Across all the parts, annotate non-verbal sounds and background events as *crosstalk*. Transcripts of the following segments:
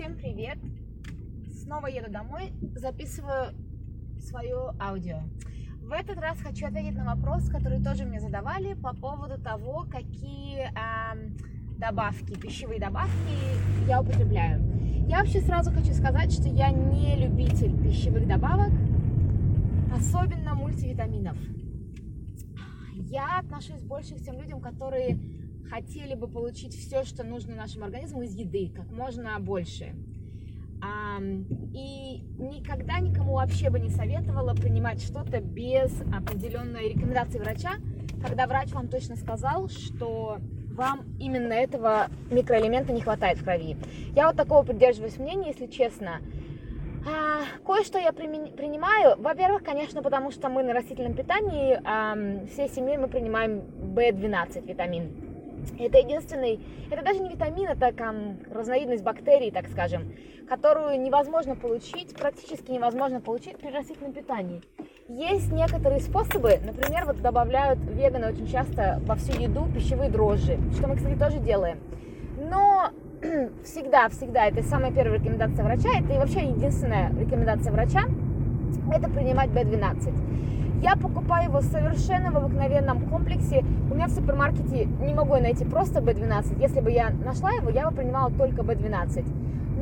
Всем привет! Снова еду домой, записываю свое аудио. В этот раз хочу ответить на вопрос, который тоже мне задавали по поводу того, какие э, добавки, пищевые добавки я употребляю. Я вообще сразу хочу сказать, что я не любитель пищевых добавок, особенно мультивитаминов. Я отношусь больше к тем людям, которые хотели бы получить все, что нужно нашему организму из еды, как можно больше. И никогда никому вообще бы не советовала принимать что-то без определенной рекомендации врача, когда врач вам точно сказал, что вам именно этого микроэлемента не хватает в крови. Я вот такого придерживаюсь мнения, если честно. А, кое-что я принимаю. Во-первых, конечно, потому что мы на растительном питании, а, всей семьей мы принимаем B12 витамин. Это единственный, это даже не витамин, это там, разновидность бактерий, так скажем, которую невозможно получить, практически невозможно получить при растительном питании. Есть некоторые способы, например, вот добавляют веганы очень часто во всю еду пищевые дрожжи, что мы, кстати, тоже делаем. Но *clears throat* всегда, всегда, это самая первая рекомендация врача, это и вообще единственная рекомендация врача, это принимать B12. Я покупаю его совершенно в обыкновенном комплексе. У меня в супермаркете не могу найти просто B12. Если бы я нашла его, я бы принимала только B12.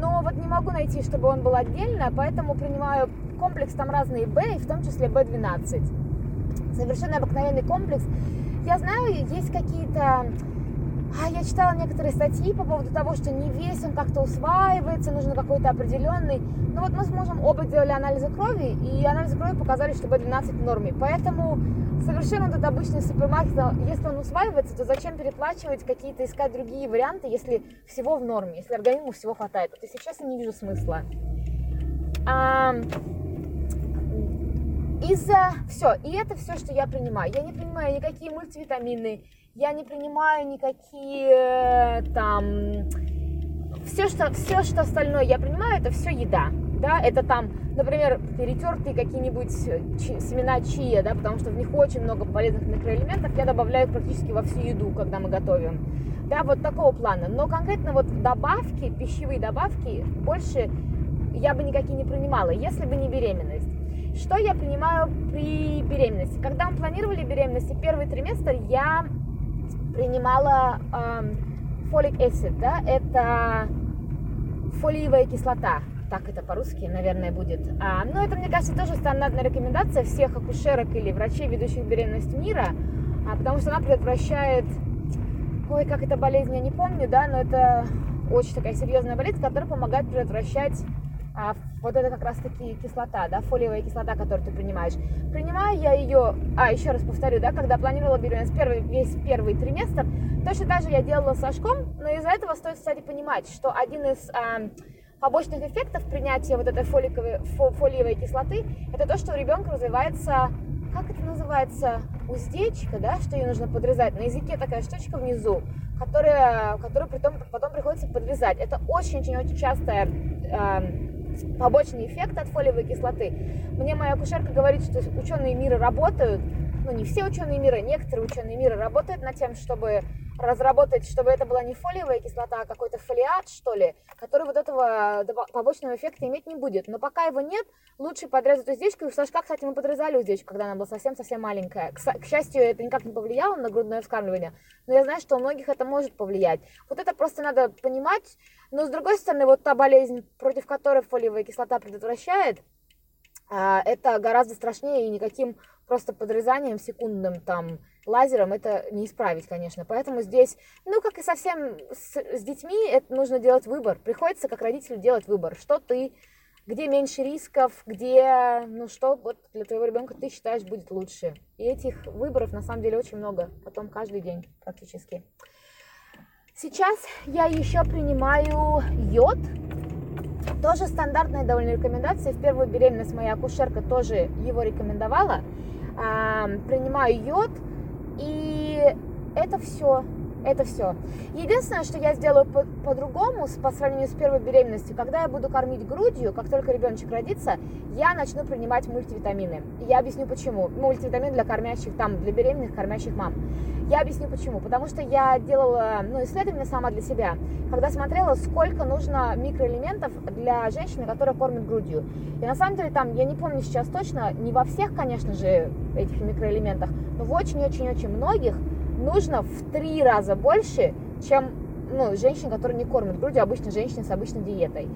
Но вот не могу найти, чтобы он был отдельно, поэтому принимаю комплекс, там разные B, в том числе B12. Совершенно обыкновенный комплекс. Я знаю, есть какие-то а я читала некоторые статьи по поводу того, что не весь он как-то усваивается, нужно какой-то определенный. Ну вот мы с мужем оба делали анализы крови, и анализы крови показали, что B12 в норме. Поэтому совершенно этот обычный супермаркет, если он усваивается, то зачем переплачивать какие-то, искать другие варианты, если всего в норме, если организму всего хватает. Вот если честно, не вижу смысла. А, из-за все, и это все, что я принимаю. Я не принимаю никакие мультивитамины, я не принимаю никакие там все что все что остальное я принимаю это все еда да это там например перетертые какие-нибудь семена чия да потому что в них очень много полезных микроэлементов я добавляю практически во всю еду когда мы готовим. Да вот такого плана. Но конкретно вот добавки пищевые добавки больше я бы никакие не принимала если бы не беременность. Что я принимаю при беременности? Когда мы планировали беременность первый триместр я принимала э, folic acid, да, это фолиевая кислота, так это по-русски, наверное, будет. А, но это, мне кажется, тоже стандартная рекомендация всех акушерок или врачей, ведущих беременность мира, а, потому что она предотвращает, ой, как это болезнь, я не помню, да, но это очень такая серьезная болезнь, которая помогает предотвращать а, вот это как раз-таки кислота, да, фолиевая кислота, которую ты принимаешь. Принимаю я ее, а, еще раз повторю, да, когда планировала беременность первый, весь первый триместр, точно так же я делала с Сашком, но из-за этого стоит, кстати, понимать, что один из а, побочных эффектов принятия вот этой фоликовой, фо, фолиевой кислоты, это то, что у ребенка развивается, как это называется, уздечка, да, что ее нужно подрезать. На языке такая штучка внизу, которая, которую потом, потом приходится подрезать. Это очень-очень-очень частая э, побочный эффект от фолиевой кислоты. Мне моя акушерка говорит, что ученые мира работают, ну не все ученые мира, некоторые ученые мира работают над тем, чтобы разработать, чтобы это была не фолиевая кислота, а какой-то фолиат, что ли, который вот этого побочного эффекта иметь не будет. Но пока его нет, лучше подрезать уздечку. И у Сашка, кстати, мы подрезали уздечку, когда она была совсем-совсем маленькая. К, счастью, это никак не повлияло на грудное вскармливание, но я знаю, что у многих это может повлиять. Вот это просто надо понимать. Но с другой стороны, вот та болезнь, против которой фолиевая кислота предотвращает, а, это гораздо страшнее и никаким просто подрезанием секундным там лазером это не исправить, конечно. Поэтому здесь, ну, как и совсем с, с детьми, это нужно делать выбор. Приходится как родителю делать выбор, что ты, где меньше рисков, где, ну, что вот для твоего ребенка ты считаешь будет лучше. И этих выборов на самом деле очень много, потом каждый день практически. Сейчас я еще принимаю йод. Тоже стандартная довольно рекомендация. В первую беременность моя акушерка тоже его рекомендовала. Принимаю йод. И это все. Это все. Единственное, что я сделаю по- по-другому по сравнению с первой беременностью, когда я буду кормить грудью, как только ребеночек родится, я начну принимать мультивитамины. И я объясню почему. Мультивитамины для кормящих, там, для беременных кормящих мам. Я объясню почему. Потому что я делала ну, исследование сама для себя, когда смотрела, сколько нужно микроэлементов для женщины, которая кормит грудью. И на самом деле там, я не помню сейчас точно, не во всех, конечно же, этих микроэлементах, но в очень-очень-очень многих нужно в три раза больше, чем ну, женщин, которые не кормят грудью, обычно женщины с обычной диетой.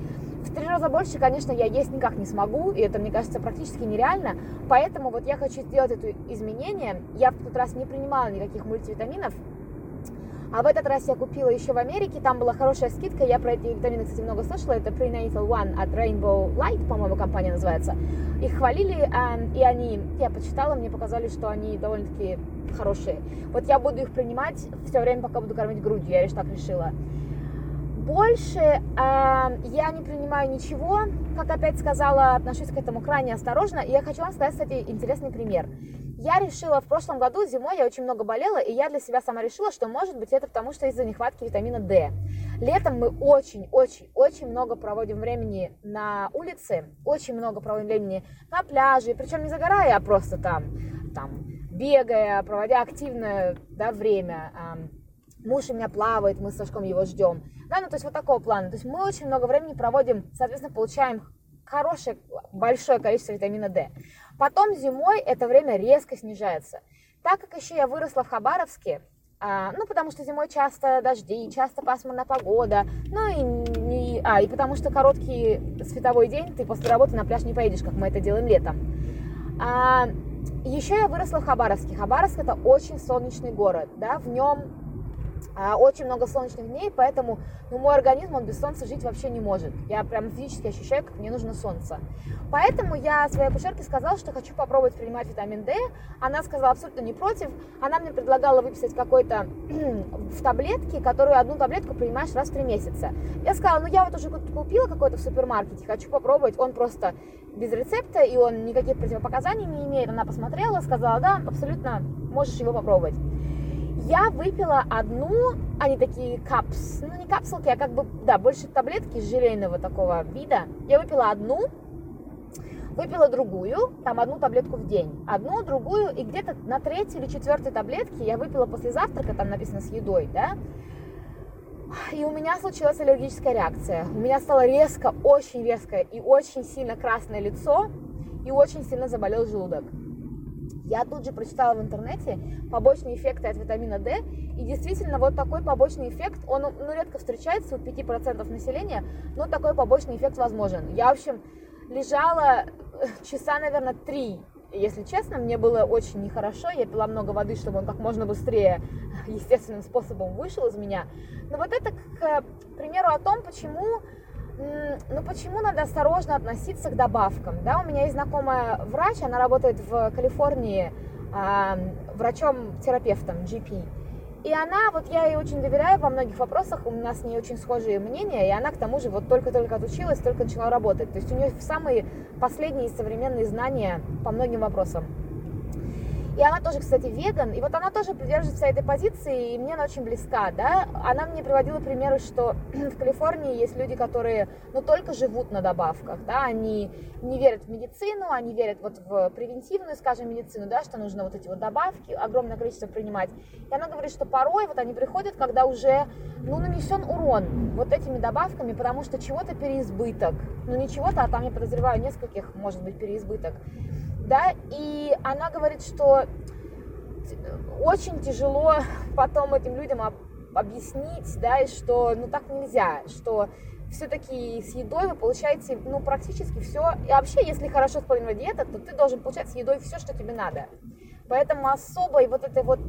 В три раза больше, конечно, я есть никак не смогу, и это, мне кажется, практически нереально. Поэтому вот я хочу сделать это изменение. Я в тот раз не принимала никаких мультивитаминов, а в этот раз я купила еще в Америке, там была хорошая скидка, я про эти витамины, кстати, много слышала, это Prenatal One от Rainbow Light, по-моему, компания называется. Их хвалили, и они, я почитала, мне показали, что они довольно-таки хорошие. Вот я буду их принимать все время, пока буду кормить грудью, я лишь так решила. Больше э, я не принимаю ничего, как опять сказала, отношусь к этому крайне осторожно. И я хочу вам сказать, кстати, интересный пример. Я решила в прошлом году зимой, я очень много болела, и я для себя сама решила, что может быть это потому, что из-за нехватки витамина D. Летом мы очень-очень-очень много проводим времени на улице, очень много проводим времени на пляже, причем не загорая, а просто там, там бегая, проводя активное да, время. Муж у меня плавает, мы с Сашком его ждем. Да, ну то есть вот такого плана. То есть мы очень много времени проводим, соответственно, получаем хорошее, большое количество витамина D. Потом зимой это время резко снижается. Так как еще я выросла в Хабаровске, а, ну, потому что зимой часто дожди, часто пасмурная погода, ну и, и, а, и потому что короткий световой день, ты после работы на пляж не поедешь, как мы это делаем летом. А, еще я выросла в Хабаровске. Хабаровск это очень солнечный город, да, в нем очень много солнечных дней, поэтому ну, мой организм, он без солнца жить вообще не может. Я прям физически ощущаю, как мне нужно солнце. Поэтому я своей акушерке сказала, что хочу попробовать принимать витамин D. Она сказала абсолютно не против. Она мне предлагала выписать какой-то *clears throat* в таблетке, которую одну таблетку принимаешь раз в три месяца. Я сказала, ну я вот уже купила какой-то в супермаркете, хочу попробовать. Он просто без рецепта, и он никаких противопоказаний не имеет. Она посмотрела, сказала, да, абсолютно можешь его попробовать. Я выпила одну, они такие капс, ну не капсулки, а как бы, да, больше таблетки желейного такого вида. Я выпила одну, выпила другую, там одну таблетку в день, одну, другую, и где-то на третьей или четвертой таблетке я выпила после завтрака, там написано с едой, да, и у меня случилась аллергическая реакция. У меня стало резко, очень резко и очень сильно красное лицо, и очень сильно заболел желудок. Я тут же прочитала в интернете побочные эффекты от витамина D, и действительно вот такой побочный эффект, он ну, редко встречается у 5% населения, но такой побочный эффект возможен. Я, в общем, лежала э, часа, наверное, три, если честно, мне было очень нехорошо, я пила много воды, чтобы он как можно быстрее естественным способом вышел из меня. Но вот это, к примеру, о том, почему ну почему надо осторожно относиться к добавкам? Да, у меня есть знакомая врач, она работает в Калифорнии э, врачом-терапевтом, GP. И она, вот я ей очень доверяю во многих вопросах, у нас с ней очень схожие мнения, и она к тому же вот только-только отучилась, только начала работать. То есть у нее самые последние современные знания по многим вопросам. И она тоже, кстати, веган, и вот она тоже придерживается этой позиции, и мне она очень близка, да. Она мне приводила примеры, что *clears throat* в Калифорнии есть люди, которые, ну, только живут на добавках, да, они не верят в медицину, они верят вот в превентивную, скажем, медицину, да, что нужно вот эти вот добавки, огромное количество принимать. И она говорит, что порой вот они приходят, когда уже, ну, нанесен урон вот этими добавками, потому что чего-то переизбыток, ну, не чего-то, а там, я подозреваю, нескольких, может быть, переизбыток да, и она говорит, что очень тяжело потом этим людям объяснить, да, и что, ну, так нельзя, что все-таки с едой вы получаете, ну, практически все, и вообще, если хорошо спланирована диета, то ты должен получать с едой все, что тебе надо. Поэтому особо и вот это вот,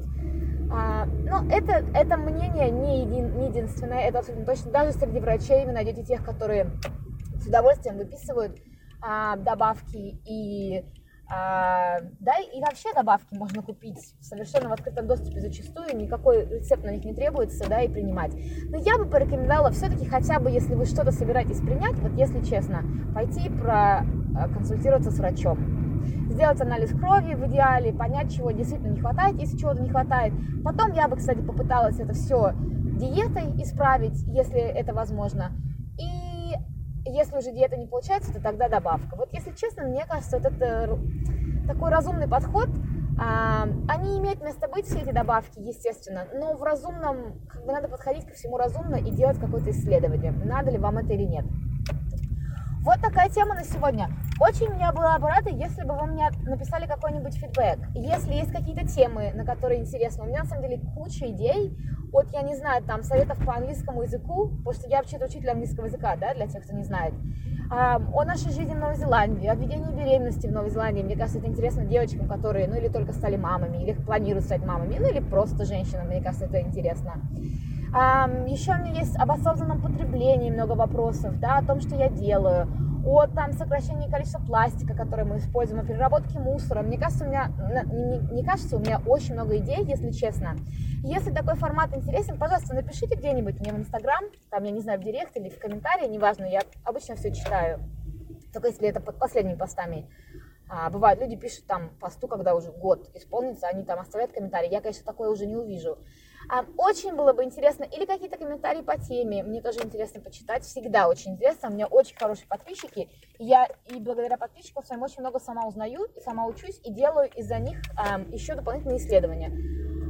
а, ну, это, это мнение не, един, не единственное, это абсолютно точно, даже среди врачей вы найдете тех, которые с удовольствием выписывают а, добавки и а, да, и вообще добавки можно купить совершенно в открытом доступе зачастую, никакой рецепт на них не требуется, да, и принимать. Но я бы порекомендовала все-таки хотя бы, если вы что-то собираетесь принять, вот если честно, пойти проконсультироваться с врачом. сделать анализ крови в идеале, понять, чего действительно не хватает, если чего-то не хватает. Потом я бы, кстати, попыталась это все диетой исправить, если это возможно. Если уже диета не получается, то тогда добавка. Вот если честно, мне кажется, вот это такой разумный подход. А, они имеют место быть, все эти добавки, естественно, но в разумном, как бы надо подходить ко всему разумно и делать какое-то исследование, надо ли вам это или нет. Вот такая тема на сегодня. Очень меня была бы рада, если бы вы мне написали какой-нибудь фидбэк. Если есть какие-то темы, на которые интересно, у меня на самом деле куча идей, от, я не знаю, там, советов по английскому языку, потому что я вообще-то учитель английского языка, да, для тех, кто не знает, а, о нашей жизни в Новой Зеландии, о ведении беременности в Новой Зеландии. Мне кажется, это интересно девочкам, которые, ну, или только стали мамами, или планируют стать мамами, ну, или просто женщинам, мне кажется, это интересно. Еще у меня есть об осознанном потреблении много вопросов, да, о том, что я делаю, о там, сокращении количества пластика, который мы используем, о переработке мусора. Мне кажется, у меня, не, не кажется, у меня очень много идей, если честно. Если такой формат интересен, пожалуйста, напишите где-нибудь мне в Инстаграм, там, я не знаю, в Директ или в комментарии, неважно, я обычно все читаю, только если это под последними постами. А, бывает, люди пишут там посту, когда уже год исполнится, они там оставляют комментарии. Я, конечно, такое уже не увижу. А, очень было бы интересно, или какие-то комментарии по теме, мне тоже интересно почитать, всегда очень интересно, у меня очень хорошие подписчики, я и благодаря подписчикам своим очень много сама узнаю, сама учусь и делаю из-за них еще дополнительные исследования,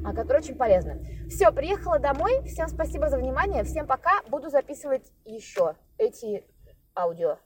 а, которые очень полезны. Все, приехала домой, всем спасибо за внимание, всем пока, буду записывать еще эти аудио.